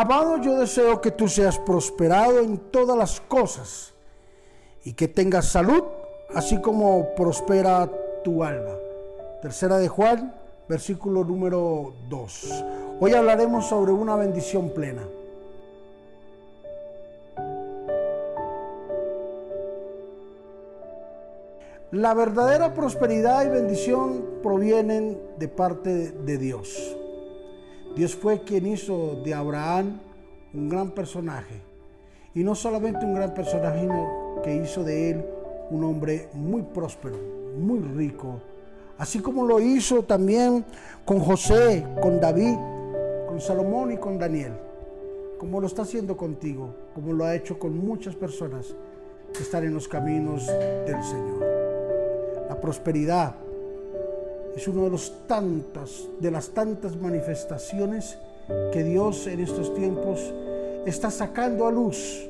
Amado, yo deseo que tú seas prosperado en todas las cosas y que tengas salud, así como prospera tu alma. Tercera de Juan, versículo número 2. Hoy hablaremos sobre una bendición plena. La verdadera prosperidad y bendición provienen de parte de Dios. Dios fue quien hizo de Abraham un gran personaje. Y no solamente un gran personaje, sino que hizo de él un hombre muy próspero, muy rico. Así como lo hizo también con José, con David, con Salomón y con Daniel. Como lo está haciendo contigo, como lo ha hecho con muchas personas que están en los caminos del Señor. La prosperidad es uno de los tantas, de las tantas manifestaciones que Dios en estos tiempos está sacando a luz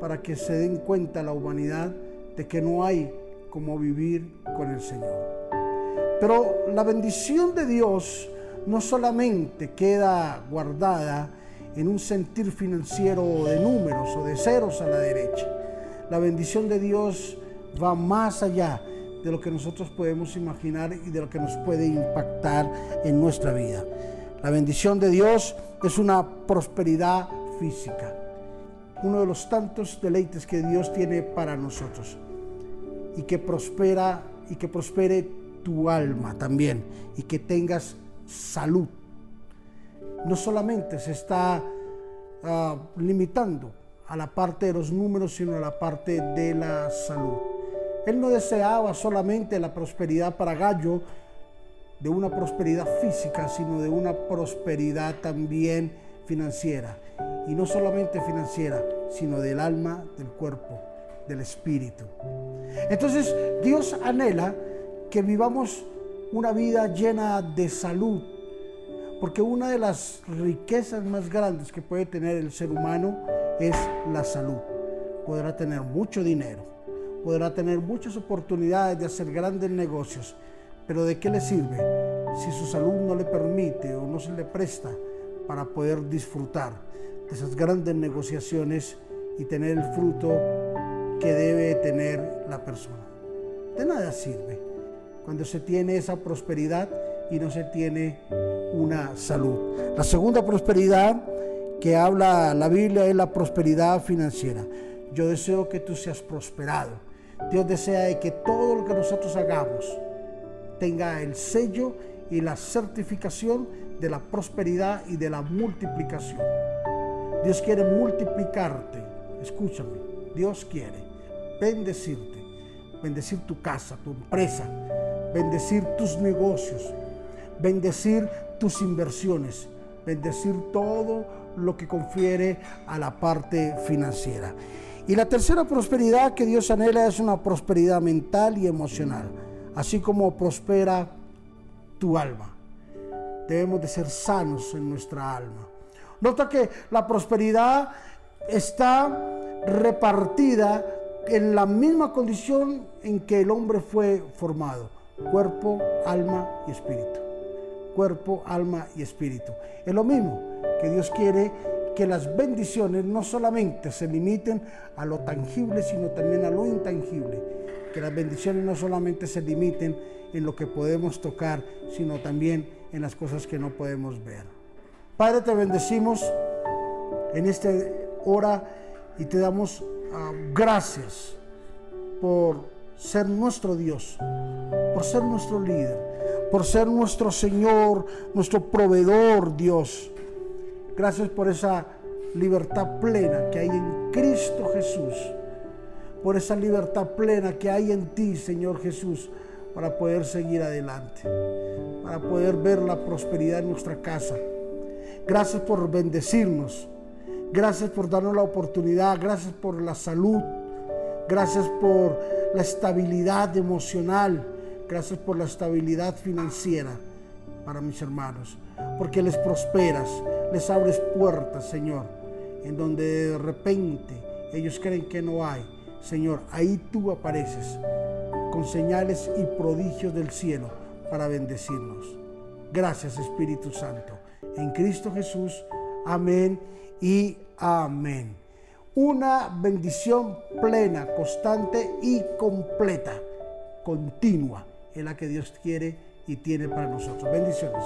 para que se den cuenta la humanidad de que no hay como vivir con el Señor. Pero la bendición de Dios no solamente queda guardada en un sentir financiero de números o de ceros a la derecha. La bendición de Dios va más allá de lo que nosotros podemos imaginar y de lo que nos puede impactar en nuestra vida. La bendición de Dios es una prosperidad física, uno de los tantos deleites que Dios tiene para nosotros y que prospera y que prospere tu alma también y que tengas salud. No solamente se está ah, limitando a la parte de los números, sino a la parte de la salud. Él no deseaba solamente la prosperidad para Gallo, de una prosperidad física, sino de una prosperidad también financiera. Y no solamente financiera, sino del alma, del cuerpo, del espíritu. Entonces Dios anhela que vivamos una vida llena de salud, porque una de las riquezas más grandes que puede tener el ser humano es la salud. Podrá tener mucho dinero, podrá tener muchas oportunidades de hacer grandes negocios, pero ¿de qué le sirve si su salud no le permite o no se le presta para poder disfrutar de esas grandes negociaciones y tener el fruto que debe tener la persona? De nada sirve cuando se tiene esa prosperidad y no se tiene una salud. La segunda prosperidad que habla la Biblia es la prosperidad financiera. Yo deseo que tú seas prosperado Dios desea que todo lo que nosotros hagamos tenga el sello y la certificación de la prosperidad y de la multiplicación. Dios quiere multiplicarte. Escúchame, Dios quiere bendecirte, bendecir tu casa, tu empresa, bendecir tus negocios, bendecir tus inversiones, bendecir todo lo que confiere a la parte financiera. Y la tercera prosperidad que Dios anhela es una prosperidad mental y emocional, así como prospera tu alma. Debemos de ser sanos en nuestra alma. Nota que la prosperidad está repartida en la misma condición en que el hombre fue formado, cuerpo, alma y espíritu. Cuerpo, alma y espíritu. Es lo mismo que Dios quiere que las bendiciones no solamente se limiten a lo tangible, sino también a lo intangible. Que las bendiciones no solamente se limiten en lo que podemos tocar, sino también en las cosas que no podemos ver. Padre, te bendecimos en esta hora y te damos ah, gracias por ser nuestro Dios, por ser nuestro líder, por ser nuestro Señor, nuestro proveedor, Dios. Gracias por esa libertad plena que hay en Cristo Jesús. Por esa libertad plena que hay en ti, Señor Jesús, para poder seguir adelante. Para poder ver la prosperidad en nuestra casa. Gracias por bendecirnos. Gracias por darnos la oportunidad. Gracias por la salud. Gracias por la estabilidad emocional. Gracias por la estabilidad financiera para mis hermanos. Porque les prosperas les abres puertas, Señor, en donde de repente ellos creen que no hay. Señor, ahí tú apareces con señales y prodigios del cielo para bendecirnos. Gracias Espíritu Santo. En Cristo Jesús. Amén y amén. Una bendición plena, constante y completa, continua, es la que Dios quiere y tiene para nosotros. Bendiciones.